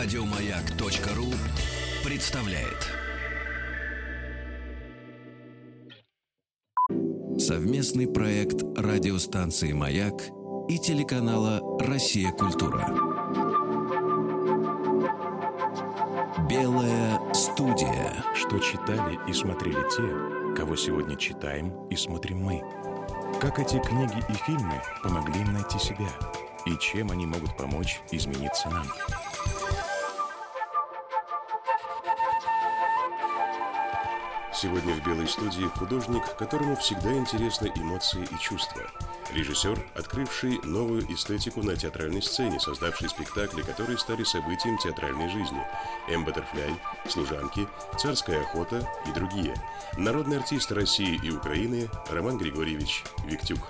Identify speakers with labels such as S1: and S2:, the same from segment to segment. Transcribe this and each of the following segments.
S1: Радиомаяк.ру представляет. Совместный проект радиостанции «Маяк» и телеканала «Россия. Культура». Белая студия.
S2: Что читали и смотрели те, кого сегодня читаем и смотрим мы. Как эти книги и фильмы помогли им найти себя – и чем они могут помочь измениться нам. Сегодня в «Белой студии» художник, которому всегда интересны эмоции и чувства. Режиссер, открывший новую эстетику на театральной сцене, создавший спектакли, которые стали событием театральной жизни. «М. Баттерфляй», «Служанки», «Царская охота» и другие. Народный артист России и Украины Роман Григорьевич Виктюк.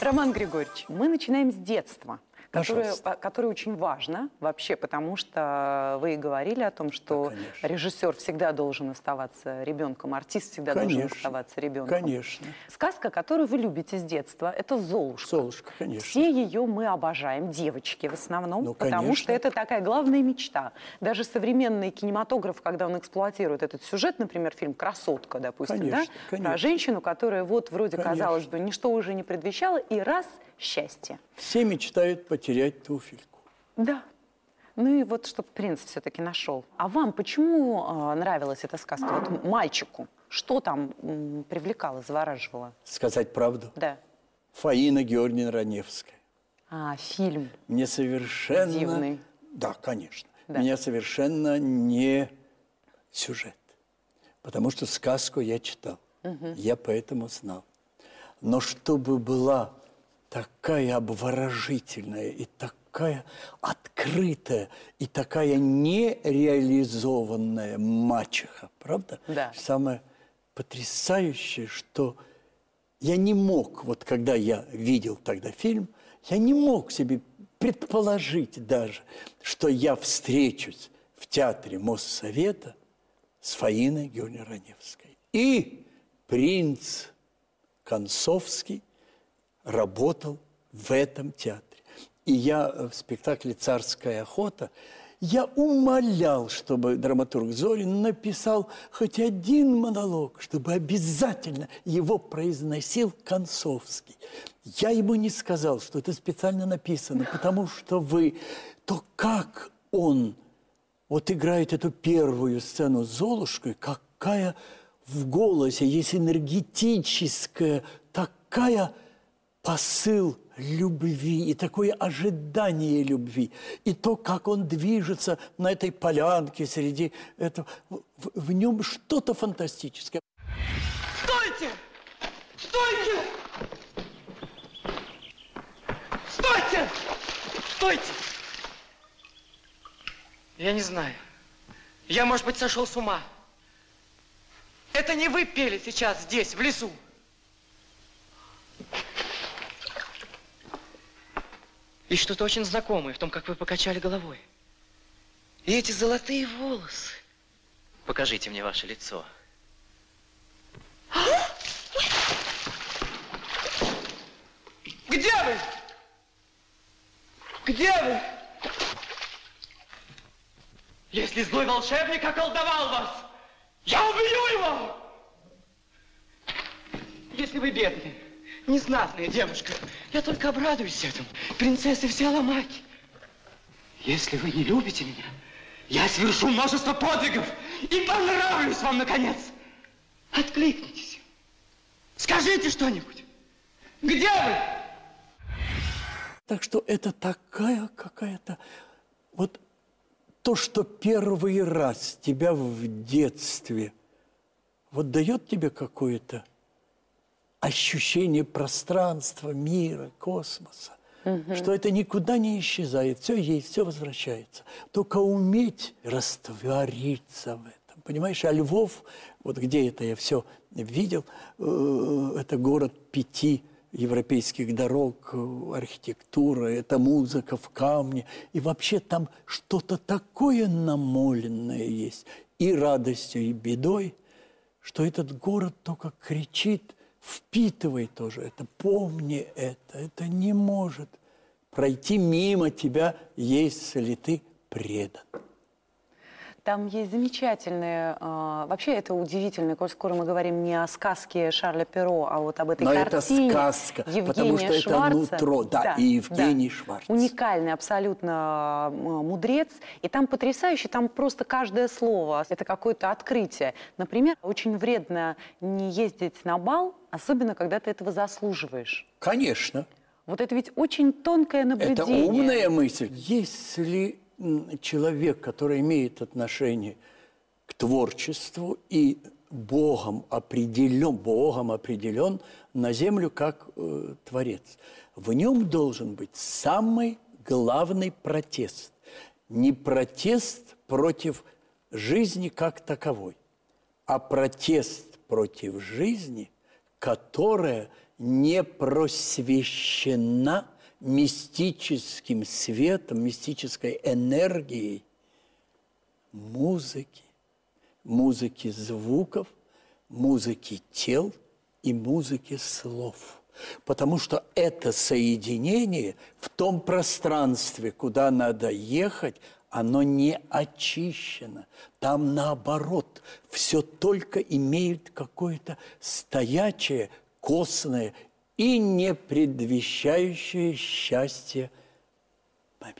S3: Роман Григорьевич, мы начинаем с детства которое, которое очень важно вообще, потому что вы и говорили о том, что да, режиссер всегда должен оставаться ребенком, артист всегда конечно, должен оставаться ребенком.
S4: Конечно.
S3: Сказка, которую вы любите с детства, это «Золушка».
S4: «Золушка», конечно.
S3: Все ее мы обожаем, девочки в основном, ну, потому что это такая главная мечта. Даже современный кинематограф, когда он эксплуатирует этот сюжет, например, фильм «Красотка», допустим, конечно, да? конечно. про женщину, которая вот вроде, конечно. казалось бы, ничто уже не предвещало, и раз – счастье.
S4: Все мечтают потерять туфельку.
S3: Да. Ну и вот, чтобы принц все-таки нашел. А вам почему э, нравилась эта сказка? Вот мальчику. Что там м, привлекало, завораживало?
S4: Сказать правду?
S3: Да.
S4: Фаина Георгиевна Раневская.
S3: А, фильм.
S4: Мне совершенно...
S3: Дивный.
S4: Да, конечно. Да. Меня совершенно не сюжет. Потому что сказку я читал. Угу. Я поэтому знал. Но чтобы была такая обворожительная и такая открытая и такая нереализованная мачеха, правда?
S3: Да.
S4: Самое потрясающее, что я не мог, вот когда я видел тогда фильм, я не мог себе предположить даже, что я встречусь в театре Моссовета с Фаиной Георгиевной Раневской. И принц Концовский – работал в этом театре. И я в спектакле «Царская охота» я умолял, чтобы драматург Зорин написал хоть один монолог, чтобы обязательно его произносил Концовский. Я ему не сказал, что это специально написано, потому что вы, то как он вот играет эту первую сцену с Золушкой, какая в голосе есть энергетическая, такая посыл любви и такое ожидание любви. И то, как он движется на этой полянке среди этого, в, в нем что-то фантастическое.
S5: Стойте! Стойте! Стойте! Стойте! Я не знаю. Я, может быть, сошел с ума. Это не вы пели сейчас здесь, в лесу. И что-то очень знакомое в том, как вы покачали головой. И эти золотые волосы. Покажите мне ваше лицо. Где вы? Где вы? Если злой волшебник околдовал вас, я убью его! Если вы бедный, незнатная девушка, я только обрадуюсь этому. Принцессы все ломаки. Если вы не любите меня, я совершу множество подвигов и понравлюсь вам, наконец. Откликнитесь. Скажите что-нибудь. Где вы?
S4: Так что это такая какая-то... Вот то, что первый раз тебя в детстве вот дает тебе какое-то ощущение пространства, мира, космоса, угу. что это никуда не исчезает, все есть, все возвращается. Только уметь раствориться в этом. Понимаешь, а Львов, вот где это я все видел, э, это город пяти европейских дорог, архитектура, это музыка в камне. И вообще там что-то такое намоленное есть и радостью, и бедой, что этот город только кричит – впитывай тоже это, помни это. Это не может пройти мимо тебя, если ты предан.
S3: Там есть замечательные, э, вообще это удивительно, коль скоро мы говорим не о сказке Шарля Перо, а вот об этой
S4: Но
S3: картине
S4: это сказка,
S3: Евгения
S4: потому что
S3: Шварца.
S4: это нутро, да, да и Евгений да. Шварц.
S3: Уникальный абсолютно мудрец, и там потрясающе, там просто каждое слово, это какое-то открытие. Например, очень вредно не ездить на бал, особенно когда ты этого заслуживаешь.
S4: Конечно.
S3: Вот это ведь очень тонкое наблюдение.
S4: Это умная мысль. Если человек, который имеет отношение к творчеству и Богом определен, Богом определен на землю как э, Творец. В нем должен быть самый главный протест. Не протест против жизни как таковой, а протест против жизни, которая не просвещена мистическим светом, мистической энергией музыки, музыки звуков, музыки тел и музыки слов. Потому что это соединение в том пространстве, куда надо ехать, оно не очищено. Там наоборот, все только имеет какое-то стоячее, костное и не предвещающее счастье момент.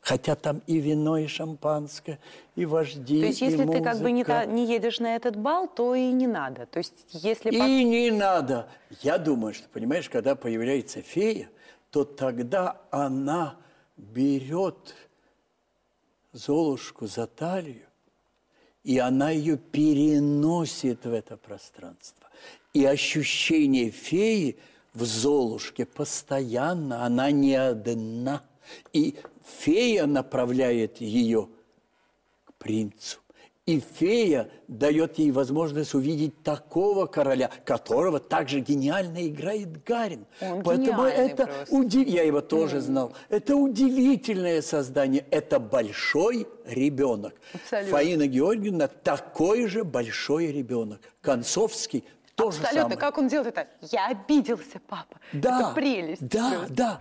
S4: Хотя там и вино, и шампанское, и вожди,
S3: То есть, если
S4: музыка.
S3: ты как бы не, не едешь на этот бал, то и не надо. То есть, если...
S4: И не надо. Я думаю, что, понимаешь, когда появляется фея, то тогда она берет Золушку за талию, и она ее переносит в это пространство. И ощущение феи – в Золушке постоянно, она не одна. И фея направляет ее к принцу. И фея дает ей возможность увидеть такого короля, которого также гениально играет Гарин.
S3: Он
S4: Поэтому это
S3: удив...
S4: я его тоже mm. знал. Это удивительное создание. Это большой ребенок. Абсолютно. Фаина Георгиевна такой же большой ребенок. Концовский то
S3: Абсолютно. Как он делает это? Я обиделся, папа.
S4: Да.
S3: Это прелесть.
S4: Да,
S3: просто.
S4: да.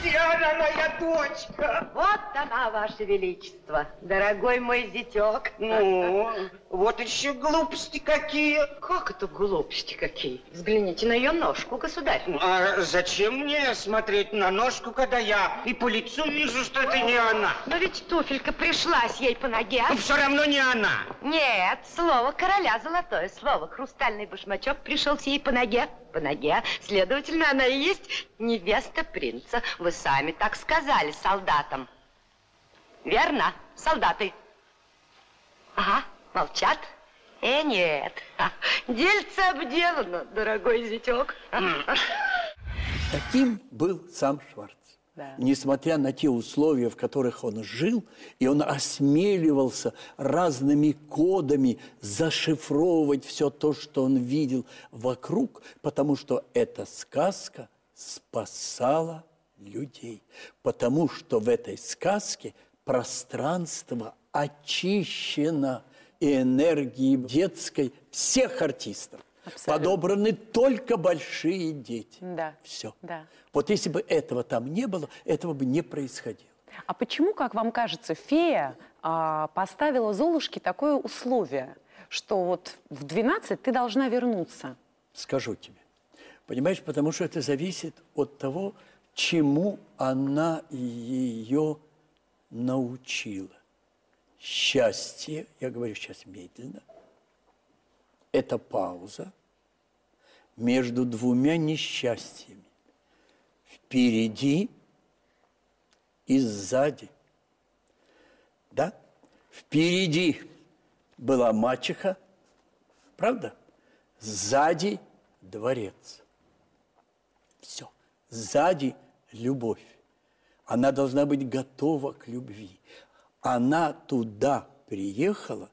S5: Где она, моя дочка?
S6: Вот она, Ваше Величество, дорогой мой зятек.
S5: Ну, вот еще глупости какие.
S6: Как это глупости какие? Взгляните на ее ножку, государь.
S5: А зачем мне смотреть на ножку, когда я и по лицу вижу, что это не она?
S6: Но ведь туфелька пришлась ей по ноге.
S5: Но все равно не она.
S6: Нет, слово короля золотое слово. Хрустальный башмачок пришелся ей по ноге. По ноге. Следовательно, она и есть невеста принца. Вы сами так сказали солдатам. Верно, солдаты? Ага. Молчат? Э, нет. Дельце обделано, дорогой зятек.
S4: Таким был сам Шварц. Да. Несмотря на те условия, в которых он жил, и он осмеливался разными кодами зашифровывать все то, что он видел вокруг, потому что эта сказка спасала людей. Потому что в этой сказке пространство очищено – и энергии детской всех артистов. Абсолютно. Подобраны только большие дети.
S3: Да.
S4: Все.
S3: Да.
S4: Вот если бы этого там не было, этого бы не происходило.
S3: А почему, как вам кажется, фея а, поставила Золушке такое условие, что вот в 12 ты должна вернуться?
S4: Скажу тебе. Понимаешь, потому что это зависит от того, чему она ее научила счастье, я говорю сейчас медленно, это пауза между двумя несчастьями. Впереди и сзади. Да? Впереди была мачеха, правда? Сзади дворец. Все. Сзади любовь. Она должна быть готова к любви она туда приехала,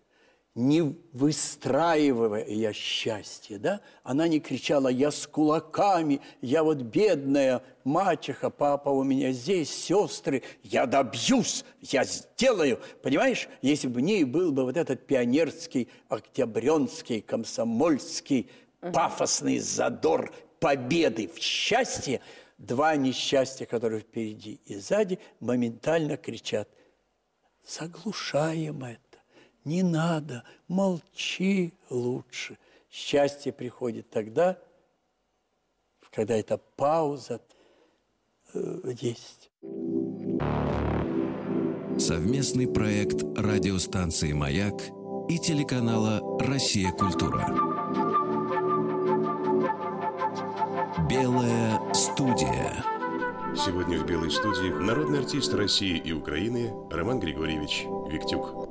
S4: не выстраивая счастье, да? Она не кричала, я с кулаками, я вот бедная мачеха, папа у меня здесь, сестры, я добьюсь, я сделаю. Понимаешь, если бы в ней был бы вот этот пионерский, октябренский, комсомольский, пафосный задор победы в счастье, два несчастья, которые впереди и сзади, моментально кричат заглушаем это. Не надо, молчи лучше. Счастье приходит тогда, когда эта пауза э, есть.
S1: Совместный проект радиостанции «Маяк» и телеканала «Россия. Культура». Белая студия.
S2: Сегодня в «Белой студии» народный артист России и Украины Роман Григорьевич Виктюк.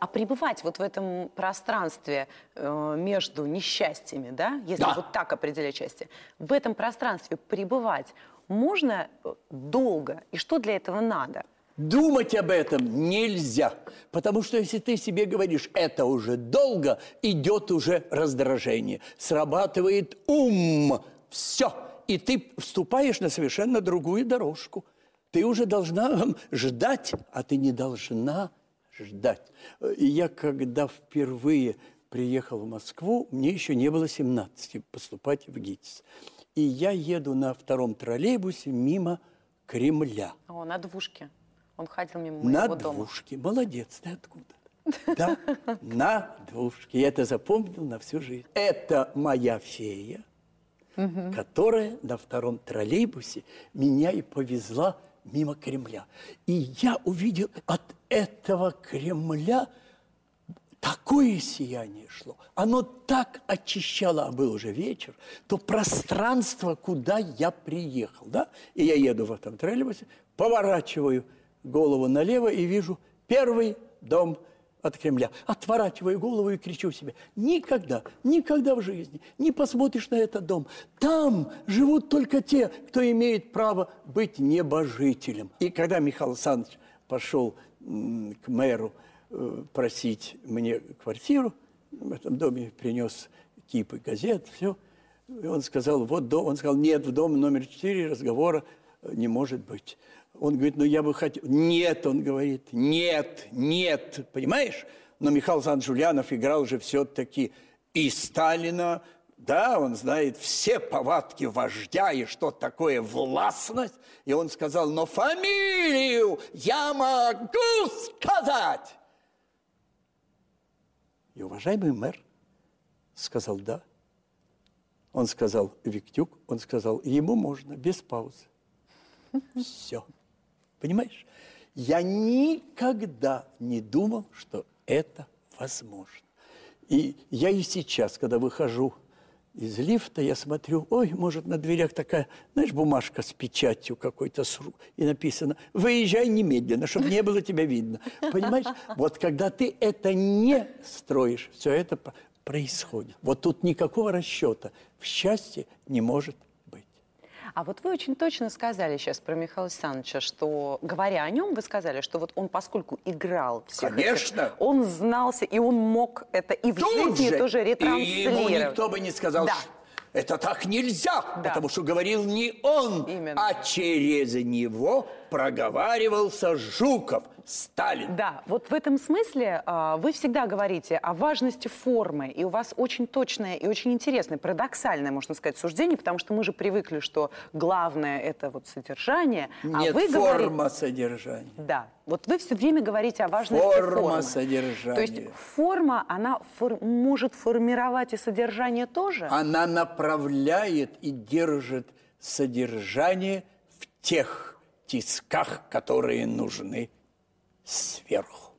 S3: А пребывать вот в этом пространстве э, между несчастьями, да, если да. вот так определять счастье, в этом пространстве пребывать можно э, долго? И что для этого надо?
S4: Думать об этом нельзя, потому что если ты себе говоришь, это уже долго, идет уже раздражение, срабатывает ум, все, и ты вступаешь на совершенно другую дорожку. Ты уже должна ждать, а ты не должна ждать. И я, когда впервые приехал в Москву, мне еще не было 17 поступать в ГИТИС. И я еду на втором троллейбусе мимо Кремля.
S3: О, на двушке. Он ходил мимо
S4: моего
S3: На
S4: дома. двушке. Молодец, ты откуда? Да, на двушке. Я это запомнил на всю жизнь. Это моя фея, которая на втором троллейбусе меня и повезла мимо Кремля. И я увидел от этого Кремля такое сияние шло. Оно так очищало, а был уже вечер, то пространство, куда я приехал, да? И я еду в этом троллейбусе, поворачиваю – голову налево и вижу первый дом от Кремля. Отворачиваю голову и кричу себе, никогда, никогда в жизни не посмотришь на этот дом. Там живут только те, кто имеет право быть небожителем. И когда Михаил Александрович пошел к мэру э, просить мне квартиру, в этом доме принес кипы газет, все, и он сказал, вот дом, он сказал, нет, в дом номер четыре разговора не может быть. Он говорит, ну я бы хотел... Нет, он говорит, нет, нет, понимаешь? Но Михаил Александрович играл же все-таки и Сталина, да, он знает все повадки вождя и что такое властность. И он сказал, но фамилию я могу сказать. И уважаемый мэр сказал «да». Он сказал «Виктюк», он сказал «ему можно, без паузы». Все. Понимаешь? Я никогда не думал, что это возможно. И я и сейчас, когда выхожу из лифта, я смотрю, ой, может, на дверях такая, знаешь, бумажка с печатью какой-то, и написано, выезжай немедленно, чтобы не было тебя видно. Понимаешь? Вот когда ты это не строишь, все это происходит. Вот тут никакого расчета в счастье не может
S3: а вот вы очень точно сказали сейчас про Михаила Александровича, что, говоря о нем, вы сказали, что вот он, поскольку играл всех
S4: Конечно.
S3: Этих, он знался, и он мог это и в Тут жизни же. тоже ретранслировать.
S4: И ему никто бы не сказал, да. что это так нельзя, да. потому что говорил не он, Именно. а через него проговаривался Жуков – Сталин.
S3: Да, вот в этом смысле э, вы всегда говорите о важности формы, и у вас очень точное и очень интересное, парадоксальное, можно сказать, суждение, потому что мы же привыкли, что главное это вот содержание,
S4: Нет,
S3: а вы
S4: форма
S3: говорите...
S4: содержания.
S3: Да, вот вы все время говорите о важности
S4: форма
S3: формы.
S4: содержания.
S3: То есть форма, она фор... может формировать и содержание тоже?
S4: Она направляет и держит содержание в тех тисках, которые нужны сверху.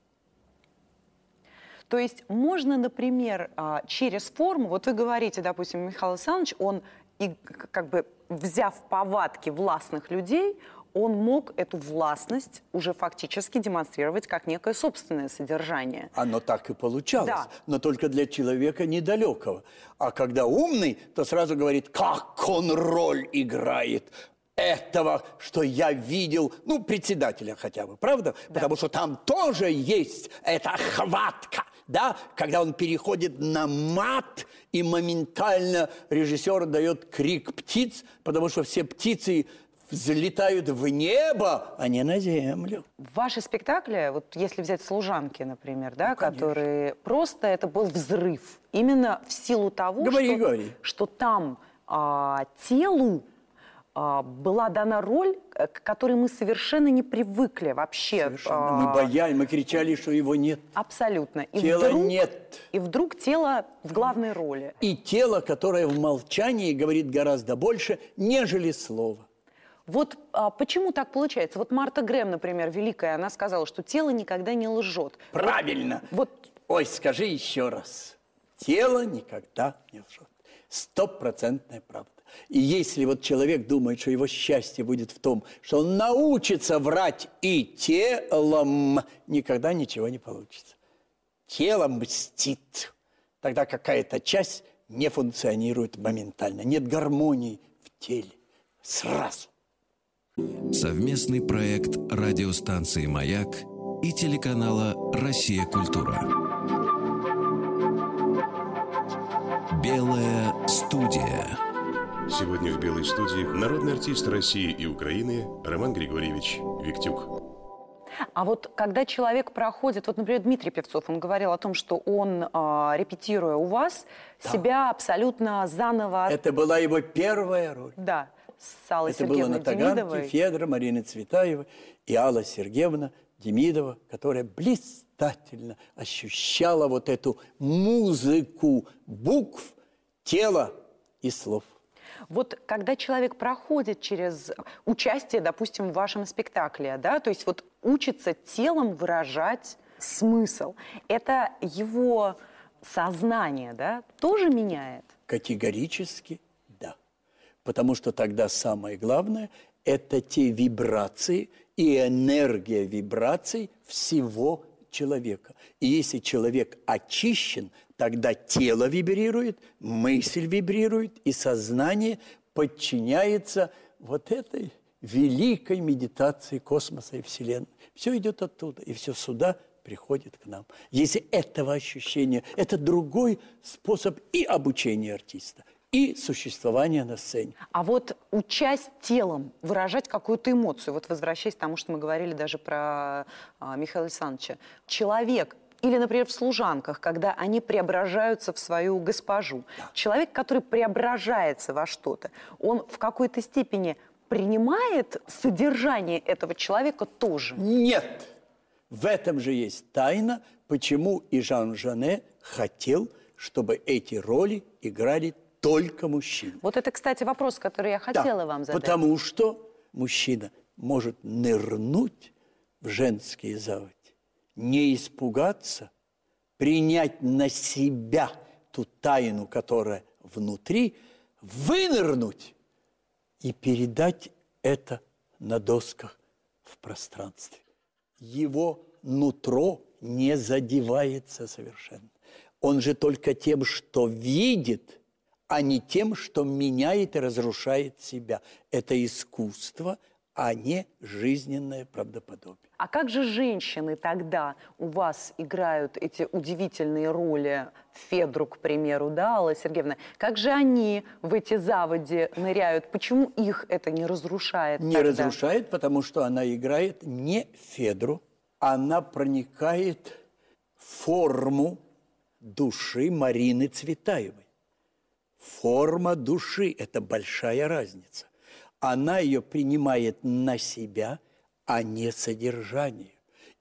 S3: То есть можно, например, а, через форму, вот вы говорите, допустим, Михаил Александрович, он, и, как бы взяв повадки властных людей, он мог эту властность уже фактически демонстрировать как некое собственное содержание.
S4: Оно так и получалось, да. но только для человека недалекого. А когда умный, то сразу говорит, как он роль играет этого, что я видел, ну, председателя хотя бы, правда? Да. Потому что там тоже есть эта хватка, да, когда он переходит на мат, и моментально режиссер дает крик птиц, потому что все птицы взлетают в небо, а не на землю.
S3: Ваши спектакли, вот если взять «Служанки», например, да, ну, которые просто это был взрыв, именно в силу того,
S4: говори,
S3: что,
S4: говори.
S3: что там а, телу была дана роль, э, к которой мы совершенно не привыкли вообще.
S4: Совершенно. Мы боялись, мы кричали, что его нет.
S3: Абсолютно.
S4: И Тела вдруг, нет.
S3: И вдруг тело в главной роли.
S4: И тело, которое в молчании говорит гораздо больше, нежели слово.
S3: Вот а, почему так получается? Вот Марта Грэм, например, великая, она сказала, что тело никогда не лжет.
S4: Правильно. Вот. Ой, скажи еще раз. Тело никогда не лжет. Стопроцентная правда. И если вот человек думает, что его счастье будет в том, что он научится врать и телом, никогда ничего не получится. Тело мстит. Тогда какая-то часть не функционирует моментально. Нет гармонии в теле. Сразу.
S1: Совместный проект радиостанции «Маяк» и телеканала «Россия. Культура». Белая студия.
S2: Сегодня в «Белой студии» народный артист России и Украины Роман Григорьевич Виктюк.
S3: А вот когда человек проходит, вот, например, Дмитрий Певцов, он говорил о том, что он, э, репетируя у вас, да. себя абсолютно заново...
S4: Это была его первая роль.
S3: Да с Аллой
S4: Это было на Таганке,
S3: Демидовой.
S4: Федора, Марина Цветаева и Алла Сергеевна Демидова, которая блистательно ощущала вот эту музыку букв, тела и слов.
S3: Вот когда человек проходит через участие, допустим, в вашем спектакле, да, то есть вот учится телом выражать смысл, это его сознание, да, тоже меняет?
S4: Категорически потому что тогда самое главное – это те вибрации и энергия вибраций всего человека. И если человек очищен, тогда тело вибрирует, мысль вибрирует, и сознание подчиняется вот этой великой медитации космоса и Вселенной. Все идет оттуда, и все сюда приходит к нам. Если этого ощущения, это другой способ и обучения артиста, и существование на сцене.
S3: А вот участь телом, выражать какую-то эмоцию, вот возвращаясь к тому, что мы говорили даже про а, Михаила Александровича, человек или, например, в служанках, когда они преображаются в свою госпожу. Да. Человек, который преображается во что-то, он в какой-то степени принимает содержание этого человека тоже?
S4: Нет. В этом же есть тайна, почему и Жан Жане хотел, чтобы эти роли играли только мужчина.
S3: Вот это, кстати, вопрос, который я хотела
S4: да,
S3: вам задать.
S4: Потому что мужчина может нырнуть в женские заводи, не испугаться, принять на себя ту тайну, которая внутри, вынырнуть и передать это на досках в пространстве. Его нутро не задевается совершенно. Он же только тем, что видит – а не тем, что меняет и разрушает себя. Это искусство, а не жизненное правдоподобие.
S3: А как же женщины тогда у вас играют эти удивительные роли, Федру, к примеру, да, Алла Сергеевна? Как же они в эти заводи ныряют? Почему их это не разрушает?
S4: Не тогда? разрушает, потому что она играет не Федру, она проникает в форму души Марины Цветаевой. Форма души – это большая разница. Она ее принимает на себя, а не содержание.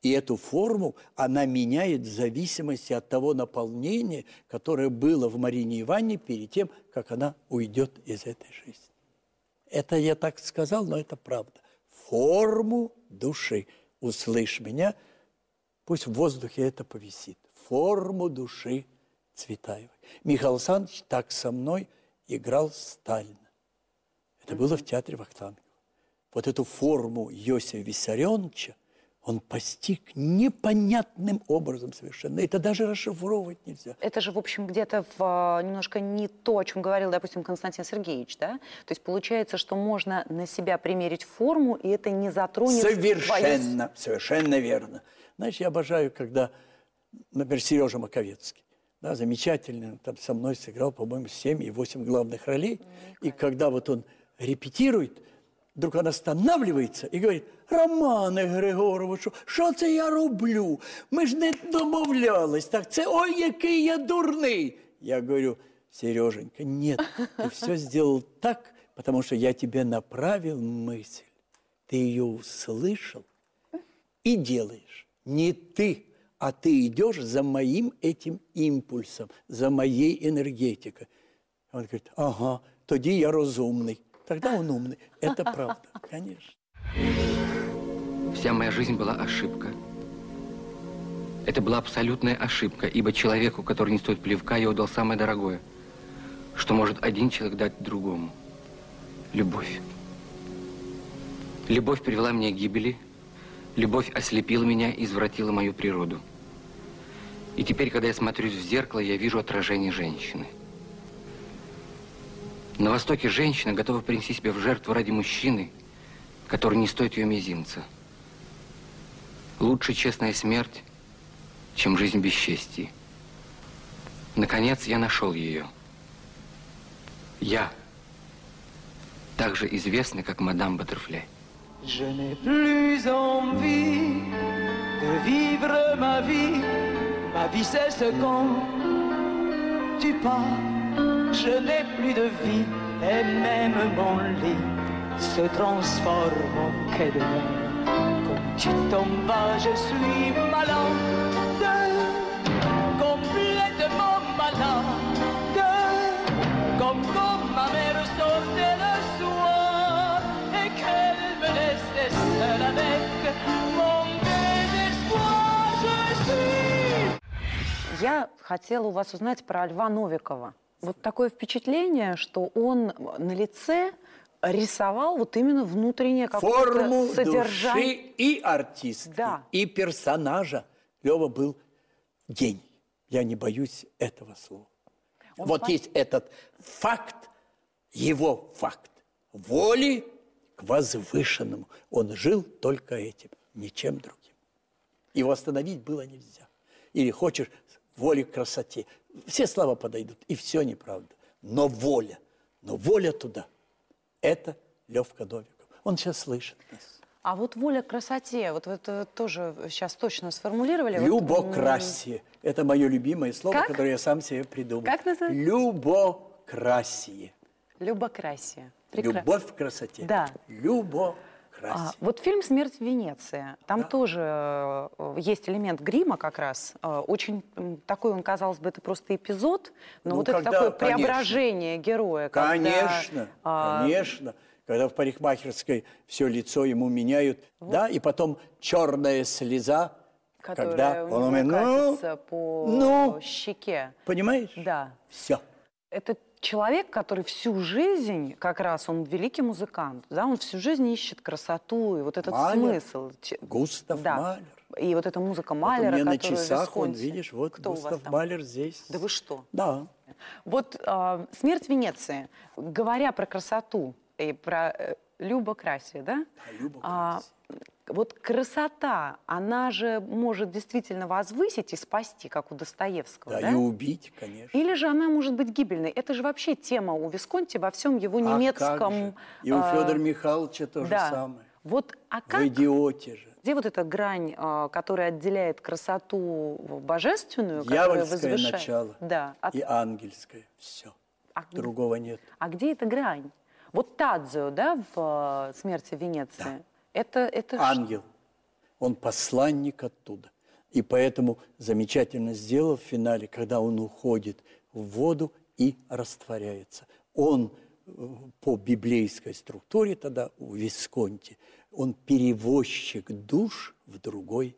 S4: И эту форму она меняет в зависимости от того наполнения, которое было в Марине Ивановне перед тем, как она уйдет из этой жизни. Это я так сказал, но это правда. Форму души. Услышь меня, пусть в воздухе это повисит. Форму души Цветаевой. Михаил Александрович так со мной играл Сталина. Это было в театре Вахтангова. Вот эту форму Йосифа Виссарионовича он постиг непонятным образом совершенно. Это даже расшифровывать нельзя.
S3: Это же, в общем, где-то в, а, немножко не то, о чем говорил, допустим, Константин Сергеевич, да? То есть получается, что можно на себя примерить форму, и это не затронет...
S4: Совершенно, твою... совершенно верно. Знаешь, я обожаю, когда, например, Сережа Маковецкий да, замечательно, там со мной сыграл, по-моему, 7 и 8 главных ролей. И когда вот он репетирует, вдруг он останавливается и говорит, Романе Григоровичу, що це я роблю? Ми ж не домовлялись, так це ой, який я дурний. Я говорю, Сереженька, нет, ты все сделал так, потому что я тебе направил мысль, ты ее услышал и делаешь. Не ты, а ты идешь за моим этим импульсом, за моей энергетикой. Он говорит, ага, тоді я разумный. Тогда он умный. Это правда, конечно.
S7: Вся моя жизнь была ошибка. Это была абсолютная ошибка, ибо человеку, который не стоит плевка, я удал самое дорогое, что может один человек дать другому. Любовь. Любовь привела меня к гибели, любовь ослепила меня и извратила мою природу. И теперь, когда я смотрюсь в зеркало, я вижу отражение женщины. На Востоке женщина готова принести себя в жертву ради мужчины, который не стоит ее мизинца. Лучше честная смерть, чем жизнь без чести. Наконец, я нашел ее. Я, также известный, как мадам Баттерфляй.
S8: Je n'ai plus envie de vivre ma vie. Ma vie cesse quand tu pars. Je n'ai plus de vie et même mon lit se transforme en quai de mer. Quand tu tombes je suis malade, complètement malade, comme quand ma mère
S3: Я хотела у вас узнать про Льва Новикова. Вот такое впечатление, что он на лице рисовал вот именно внутреннее какое-то
S4: Форму
S3: содержание.
S4: души и артиста,
S3: Да.
S4: и персонажа. Лева был гений. Я не боюсь этого слова.
S3: Он
S4: вот
S3: по-
S4: есть этот факт, его факт воли к возвышенному. Он жил только этим, ничем другим. Его остановить было нельзя. Или хочешь воли к красоте. Все слова подойдут, и все неправда. Но воля, но воля туда – это Левка Новиков. Он сейчас слышит нас.
S3: А вот воля к красоте, вот вы это тоже сейчас точно сформулировали. Вот,
S4: Любокрасие. Это мое любимое слово,
S3: Как?
S4: которое я сам себе придумал.
S3: Как называется?
S4: Любокрасие.
S3: Любокрасие. Прекра-
S4: Любовь к красоте.
S3: Да.
S4: Любокрасие.
S3: А, вот фильм «Смерть в Венеции». Там тоже э, есть элемент грима как раз. Э, очень такой он, казалось бы, это просто эпизод, но
S4: Ну,
S3: вот это
S4: когда-
S3: такое
S4: конечно.
S3: преображение героя. когда,
S4: Конечно,
S3: а,
S4: конечно. Когда в парикмахерской все лицо ему меняют, да, и потом черная слеза,
S3: Которая
S4: когда
S3: у
S4: он
S3: него
S4: умеет, ну,
S3: по
S4: ну.
S3: щеке.
S4: понимаешь?
S3: Да.
S4: Все.
S3: Это человек, который всю жизнь, как раз он великий музыкант, да, он всю жизнь ищет красоту и вот этот
S4: Малер.
S3: смысл.
S4: Густав
S3: да.
S4: Малер.
S3: И вот эта музыка
S4: Вот
S3: Малера,
S4: у меня на часах он, видишь, вот
S3: Кто
S4: Густав? Малер здесь.
S3: Да вы что?
S4: Да.
S3: Вот а, «Смерть Венеции», говоря про красоту и про э, любокрасие, да? А, вот красота, она же может действительно возвысить и спасти, как у Достоевского,
S4: Да,
S3: да?
S4: и убить, конечно.
S3: Или же она может быть гибельной. Это же вообще тема у Висконти во всем его
S4: А как
S3: немецком...
S4: И у
S3: а,
S4: Федора Михайловича то
S3: да.
S4: же самое.
S3: Вот, а как,
S4: В идиоте же.
S3: где вот эта грань, а, которая отделяет красоту божественную,
S4: Дьявольское
S3: возвышает-
S4: начало
S3: Да, от-
S4: и ангельское. Все.
S3: А-
S4: Другого нет.
S3: А где эта грань? Вот Тадзио, да, в э, «Смерти Венеции», это, это ш-
S4: Ангел. Он посланник оттуда. И поэтому замечательно сделал в финале, когда он уходит в воду и растворяется. Он э, по библейской структуре тогда у Висконти, он перевозчик душ в другой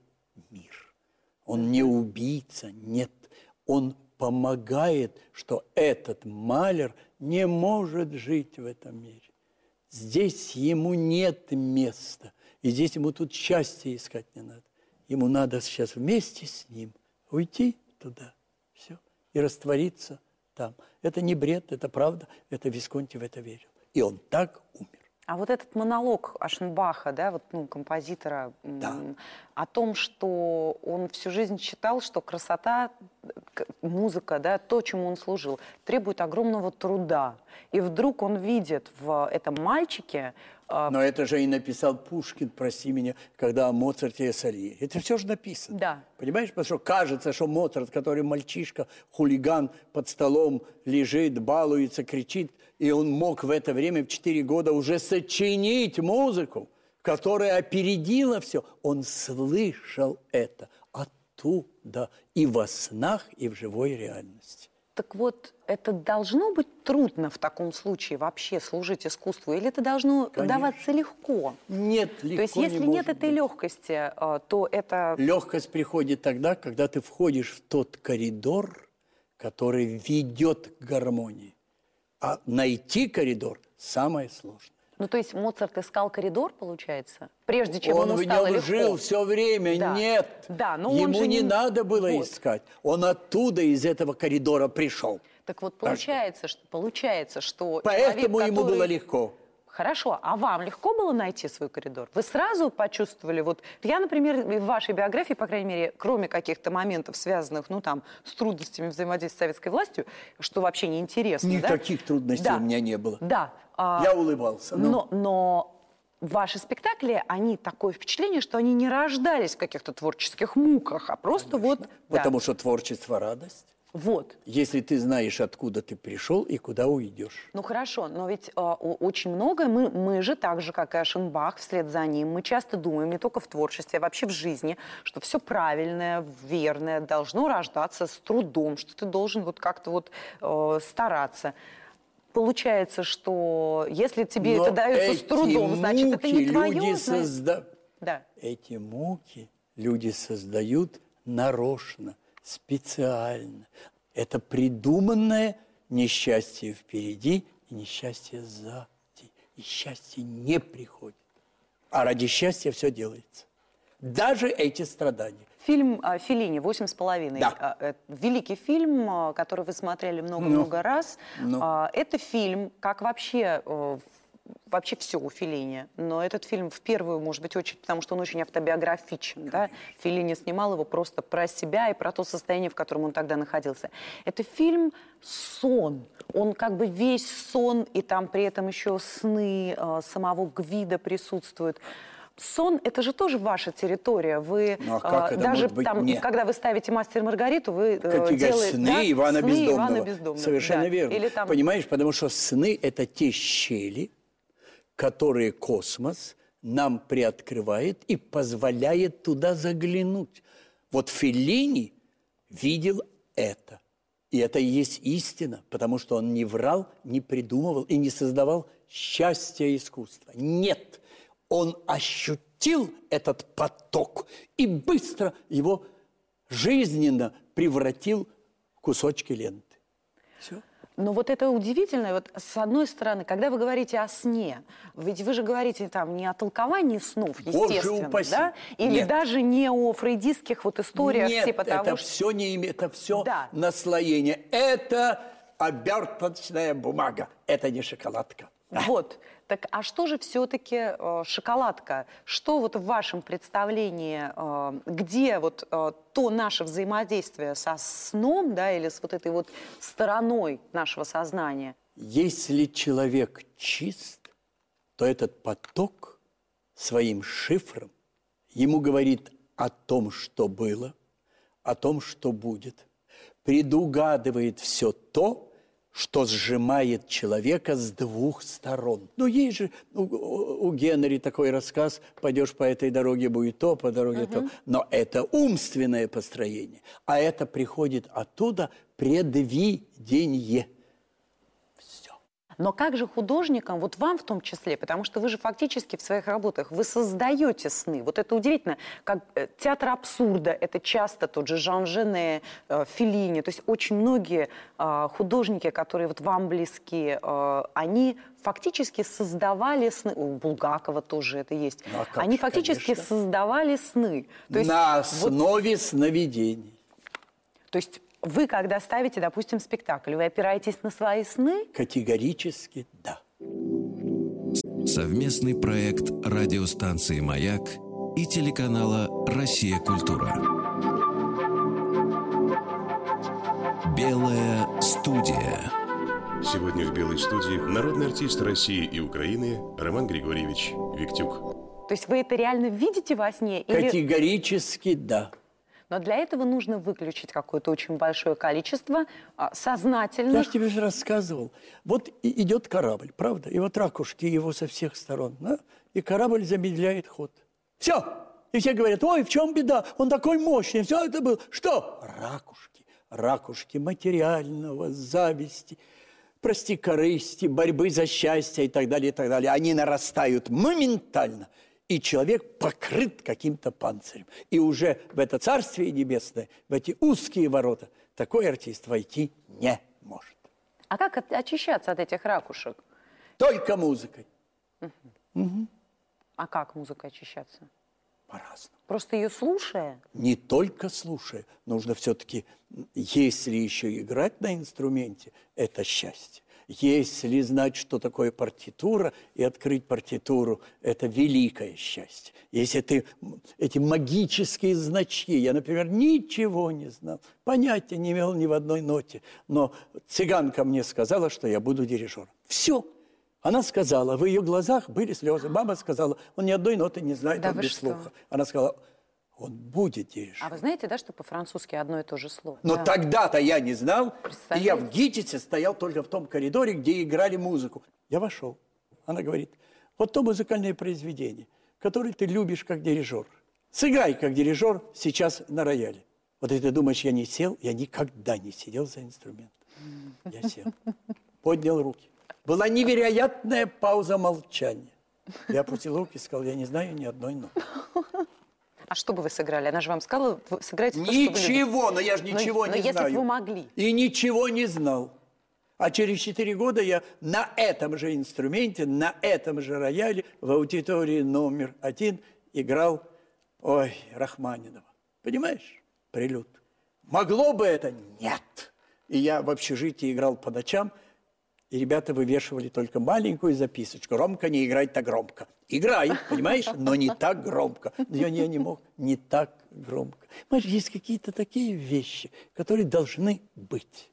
S4: мир. Он не убийца, нет. Он помогает, что этот малер не может жить в этом мире. Здесь ему нет места. И здесь ему тут счастья искать не надо. Ему надо сейчас вместе с ним уйти туда. Все. И раствориться там. Это не бред, это правда. Это Висконти в это верил. И он так умер.
S3: А вот этот монолог Ашенбаха, да, вот, ну, композитора,
S4: Да.
S3: о том, что он всю жизнь считал, что красота музыка, да, то, чему он служил, требует огромного труда. И вдруг он видит в этом мальчике
S4: а, Но это же и написал Пушкин, прости меня, когда о Моцарте и Салье. Это все же написано.
S3: Да.
S4: Понимаешь, потому что кажется, что Моцарт, который мальчишка, хулиган под столом лежит, балуется, кричит, и он мог в это время, в 4 года, уже сочинить музыку, которая опередила все. Он слышал это оттуда и во снах, и в живой реальности.
S3: Так вот, это должно быть трудно в таком случае вообще служить искусству, или это должно Конечно. даваться легко?
S4: Нет, легко
S3: То есть, если
S4: не
S3: нет этой быть. легкости, э, то это...
S4: Легкость приходит тогда, когда ты входишь в тот коридор, который ведет к гармонии. А найти коридор самое сложное.
S3: Ну, то есть Моцарт искал коридор, получается, прежде чем
S4: он
S3: ему стало
S4: в нем
S3: легко.
S4: жил все время.
S3: Да.
S4: Нет.
S3: Да, но
S4: Ему
S3: он
S4: не
S3: не
S4: надо было
S3: вот.
S4: искать. Он оттуда, из этого коридора пришел.
S3: Так вот, получается, что, получается, что
S4: Поэтому
S3: человек,
S4: ему
S3: который...
S4: было легко.
S3: Хорошо, а вам легко было найти свой коридор? Вы сразу почувствовали, вот я, например, в вашей биографии, по крайней мере, кроме каких-то моментов, связанных, ну, там, с трудностями взаимодействия с советской властью, что вообще неинтересно,
S4: Никаких
S3: да?
S4: трудностей
S3: да.
S4: у меня не было.
S3: Да.
S4: А, я улыбался.
S3: Ну. Но, но ваши спектакли, они такое впечатление, что они не рождались в каких-то творческих муках, а просто
S4: Конечно.
S3: вот...
S4: Потому
S3: да.
S4: что творчество – радость.
S3: Вот.
S4: Если ты знаешь, откуда ты пришел и куда уйдешь.
S3: Ну хорошо, но ведь э, очень многое мы, мы же, так же, как и Ашенбах, вслед за ним, мы часто думаем, не только в творчестве, а вообще в жизни, что все правильное, верное должно рождаться с трудом, что ты должен вот как-то вот э, стараться. Получается, что если тебе
S4: Но
S3: это дается с трудом, значит, это не твое.
S4: Люди созда...
S3: да.
S4: Эти муки люди создают нарочно – специально. Это придуманное несчастье впереди и несчастье сзади. И счастье не приходит. А ради счастья все делается. Даже эти страдания.
S3: Фильм Филини «Восемь с половиной».
S4: Да.
S3: Э, великий фильм, э, который вы смотрели много-много
S4: ну,
S3: раз.
S4: Ну.
S3: Э, это фильм, как вообще э, вообще все у Филини. Но этот фильм в первую, может быть, очередь, потому что он очень автобиографичен. Да? Филини снимал его просто про себя и про то состояние, в котором он тогда находился. Это фильм «Сон». Он как бы весь сон, и там при этом еще сны э, самого Гвида присутствуют. Сон – это же тоже ваша территория. Вы
S4: ну, а как
S3: э,
S4: это
S3: даже
S4: быть?
S3: там,
S4: Нет.
S3: когда вы ставите «Мастер Маргариту», вы э,
S4: Как
S3: делаете
S4: сны
S3: да?
S4: Ивана,
S3: сны
S4: Бездомного.
S3: Ивана Бездомного.
S4: Совершенно
S3: да.
S4: верно.
S3: Или там...
S4: Понимаешь, потому что сны – это те щели, которые космос нам приоткрывает и позволяет туда заглянуть. Вот Феллини видел это. И это и есть истина, потому что он не врал, не придумывал и не создавал счастья искусства. Нет, он ощутил этот поток и быстро его жизненно превратил в кусочки ленты. Все.
S3: Но вот это удивительно, вот с одной стороны, когда вы говорите о сне, ведь вы же говорите там не о толковании снов, естественно,
S4: упаси.
S3: да? Или
S4: Нет.
S3: даже не о фрейдистских вот историях
S4: Нет,
S3: типа того,
S4: это
S3: что...
S4: все не имеет, это все
S3: Да.
S4: наслоение. Это оберточная бумага, это не шоколадка.
S3: Вот. Так а что же все-таки э, шоколадка? Что вот в вашем представлении, э, где вот э, то наше взаимодействие со сном, да, или с вот этой вот стороной нашего сознания?
S4: Если человек чист, то этот поток своим шифром ему говорит о том, что было, о том, что будет, предугадывает все то, что сжимает человека с двух сторон. Ну, есть же у, у Генри такой рассказ, пойдешь по этой дороге, будет то, по дороге uh-huh. то. Но это умственное построение, а это приходит оттуда предвидение.
S3: Но как же художникам, вот вам в том числе, потому что вы же фактически в своих работах, вы создаете сны. Вот это удивительно. Как э, театр абсурда, это часто тот же Жан Жене, э, Феллини. То есть очень многие э, художники, которые вот вам близки, они фактически создавали сны. У Булгакова тоже это есть.
S4: Ну, а как
S3: они
S4: же,
S3: фактически
S4: конечно.
S3: создавали сны.
S4: То есть На основе вот, сновидений.
S3: То есть вы, когда ставите, допустим, спектакль, вы опираетесь на свои сны?
S4: Категорически да.
S1: Совместный проект радиостанции «Маяк» и телеканала «Россия. Культура». Белая студия.
S2: Сегодня в «Белой студии» народный артист России и Украины Роман Григорьевич Виктюк.
S3: То есть вы это реально видите во сне?
S4: Или... Категорически да.
S3: Но для этого нужно выключить какое-то очень большое количество а, сознательных...
S4: Я же тебе же рассказывал. Вот идет корабль, правда? И вот ракушки его со всех сторон. Да? И корабль замедляет ход. Все! И все говорят, ой, в чем беда? Он такой мощный. Все это было. Что? Ракушки. Ракушки материального, зависти, прости, корысти, борьбы за счастье и так далее, и так далее. Они нарастают моментально – и человек покрыт каким-то панцирем. И уже в это царствие небесное, в эти узкие ворота, такой артист войти не может.
S3: А как очищаться от этих ракушек?
S4: Только музыкой.
S3: Угу. Угу. А как музыкой очищаться?
S4: По-разному.
S3: Просто ее слушая?
S4: Не только слушая. Нужно все-таки, если еще играть на инструменте, это счастье. Если знать, что такое партитура, и открыть партитуру – это великое счастье. Если ты эти магические значки, я, например, ничего не знал, понятия не имел ни в одной ноте, но цыганка мне сказала, что я буду дирижером. Все. Она сказала, в ее глазах были слезы. Мама сказала, он ни одной ноты не знает, да он без что? слуха. Она сказала, он будет дирижером.
S3: А вы знаете, да, что по-французски одно и то же слово?
S4: Но
S3: да.
S4: тогда-то я не знал. И я в ГИТИСе стоял только в том коридоре, где играли музыку. Я вошел. Она говорит, вот то музыкальное произведение, которое ты любишь как дирижер. Сыграй как дирижер сейчас на рояле. Вот если ты думаешь, я не сел, я никогда не сидел за инструмент. Я сел, поднял руки. Была невероятная пауза молчания. Я опустил руки и сказал, я не знаю ни одной ноты.
S3: А что бы вы сыграли? Она же вам сказала, вы сыграете
S4: то, Ничего, но я же ничего
S3: но,
S4: не
S3: но
S4: знаю.
S3: если бы вы могли.
S4: И ничего не знал. А через четыре года я на этом же инструменте, на этом же рояле в аудитории номер один играл, ой, Рахманинова. Понимаешь? Прилюд. Могло бы это? Нет. И я в общежитии играл по ночам – и ребята вывешивали только маленькую записочку. Ромка, не играй так громко. Играй, понимаешь, но не так громко. Но я не, мог, не так громко. Понимаешь, есть какие-то такие вещи, которые должны быть.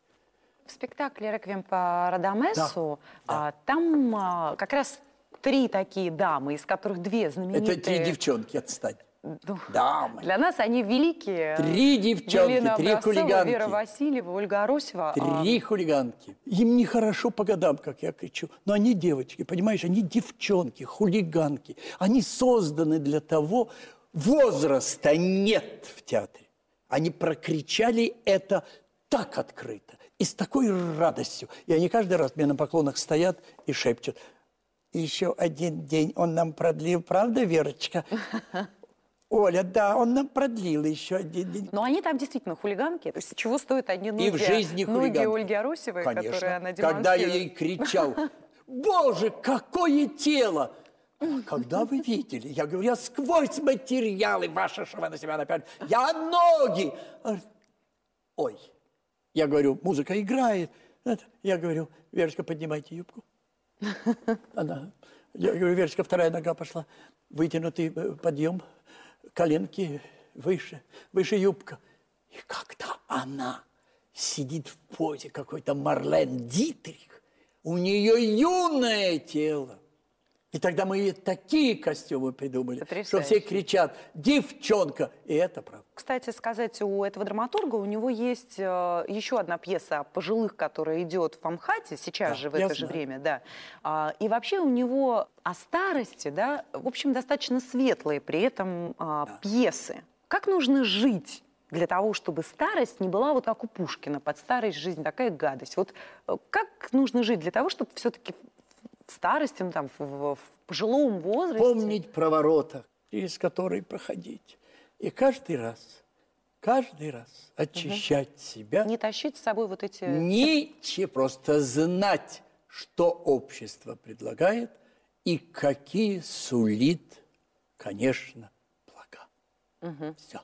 S3: В спектакле «Реквием по Радамесу» да, да. там а, как раз три такие дамы, из которых две знаменитые...
S4: Это три девчонки, отстань. Дамы.
S3: Для нас они великие.
S4: Три девчонки,
S3: Елена
S4: три хулиганки.
S3: Вера Васильева, Ольга Аросева.
S4: Три а... хулиганки. Им нехорошо по годам, как я кричу. Но они девочки, понимаешь, они девчонки, хулиганки. Они созданы для того, возраста нет в театре. Они прокричали это так открыто и с такой радостью. И они каждый раз мне на поклонах стоят и шепчут. Еще один день он нам продлил, правда, Верочка? Оля, да, он нам продлил еще один день.
S3: Но они там действительно хулиганки. То есть чего стоят одни ноги,
S4: И в жизни
S3: ноги Ольги Арусевой,
S4: Конечно.
S3: которые она
S4: Когда я ей кричал, боже, какое тело! А когда вы видели? Я говорю, я сквозь материалы ваши, что вы на себя напяли. Я ноги! Ой. Я говорю, музыка играет. Я говорю, Верочка, поднимайте юбку. Она, я говорю, Верочка, вторая нога пошла. Вытянутый э, подъем коленки выше, выше юбка. И когда она сидит в позе какой-то Марлен Дитрих, у нее юное тело. И тогда мы такие костюмы придумали, Потрясающе. что все кричат «девчонка!» И это правда.
S3: Кстати сказать, у этого драматурга у него есть э, еще одна пьеса о пожилых, которая идет в Амхате сейчас да, же, в это знаю. же время. Да. А, и вообще у него о старости, да, в общем, достаточно светлые при этом а, да. пьесы. Как нужно жить для того, чтобы старость не была вот как у Пушкина, под старость жизнь такая гадость. Вот э, как нужно жить для того, чтобы все-таки в старости, ну, там, в, в пожилом возрасте.
S4: Помнить про ворота, через которые проходить. И каждый раз, каждый раз очищать угу. себя.
S3: Не тащить с собой вот эти...
S4: Ничего, просто знать, что общество предлагает и какие сулит, конечно, блага. Угу. Все.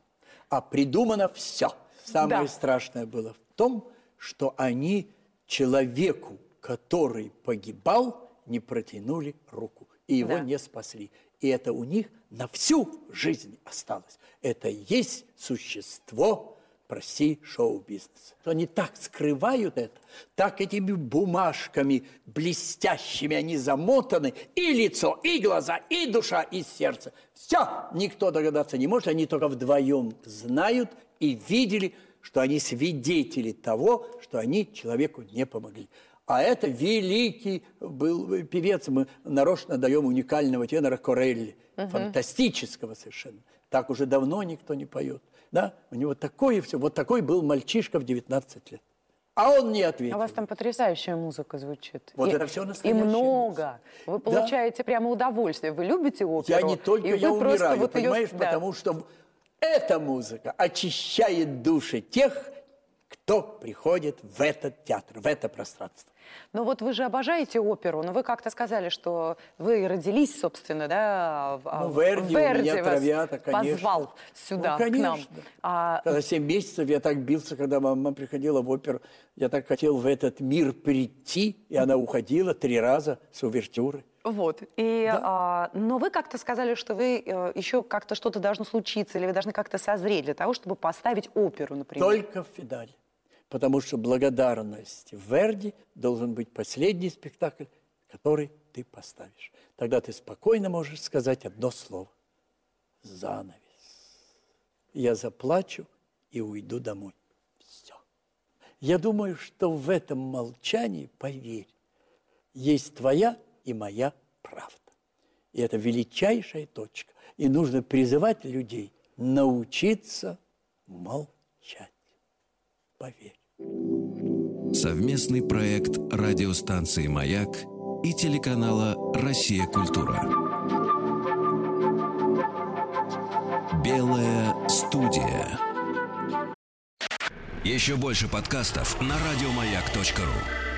S4: А придумано все. Самое да. страшное было в том, что они человеку, который погибал, не протянули руку, и его да. не спасли. И это у них на всю жизнь осталось. Это есть существо, прости, шоу-бизнес. Они так скрывают это, так этими бумажками блестящими они замотаны, и лицо, и глаза, и душа, и сердце. Все, никто догадаться не может, они только вдвоем знают и видели, что они свидетели того, что они человеку не помогли. А это великий был певец. Мы нарочно даем уникального тенора Корелли, угу. фантастического совершенно. Так уже давно никто не поет. Да? У него такое все. Вот такой был мальчишка в 19 лет. А он не ответил.
S3: А у вас там потрясающая музыка звучит.
S4: Вот и, это все настоящее.
S3: И много. Вы получаете да. прямо удовольствие. Вы любите оперу?
S4: Я не только, и я умираю, вот понимаешь, ее... потому что эта музыка очищает души тех, кто приходит в этот театр, в это пространство.
S3: Ну вот вы же обожаете оперу, но вы как-то сказали, что вы родились, собственно, да,
S4: ну, Верди, Верди меня травята,
S3: конечно. позвал сюда,
S4: ну, конечно.
S3: к нам. А...
S4: Когда 7 месяцев я так бился, когда мама приходила в оперу, я так хотел в этот мир прийти, и она уходила три раза с увертюры.
S3: Вот. И, да. а, но вы как-то сказали, что вы э, еще как-то что-то должно случиться, или вы должны как-то созреть для того, чтобы поставить оперу, например.
S4: Только в финале потому что благодарность Верди должен быть последний спектакль, который ты поставишь. Тогда ты спокойно можешь сказать одно слово. Занавес. Я заплачу и уйду домой. Все. Я думаю, что в этом молчании, поверь, есть твоя и моя правда. И это величайшая точка. И нужно призывать людей научиться молчать. Поверь.
S1: Совместный проект радиостанции «Маяк» и телеканала «Россия. Культура». Белая студия. Еще больше подкастов на радиомаяк.ру.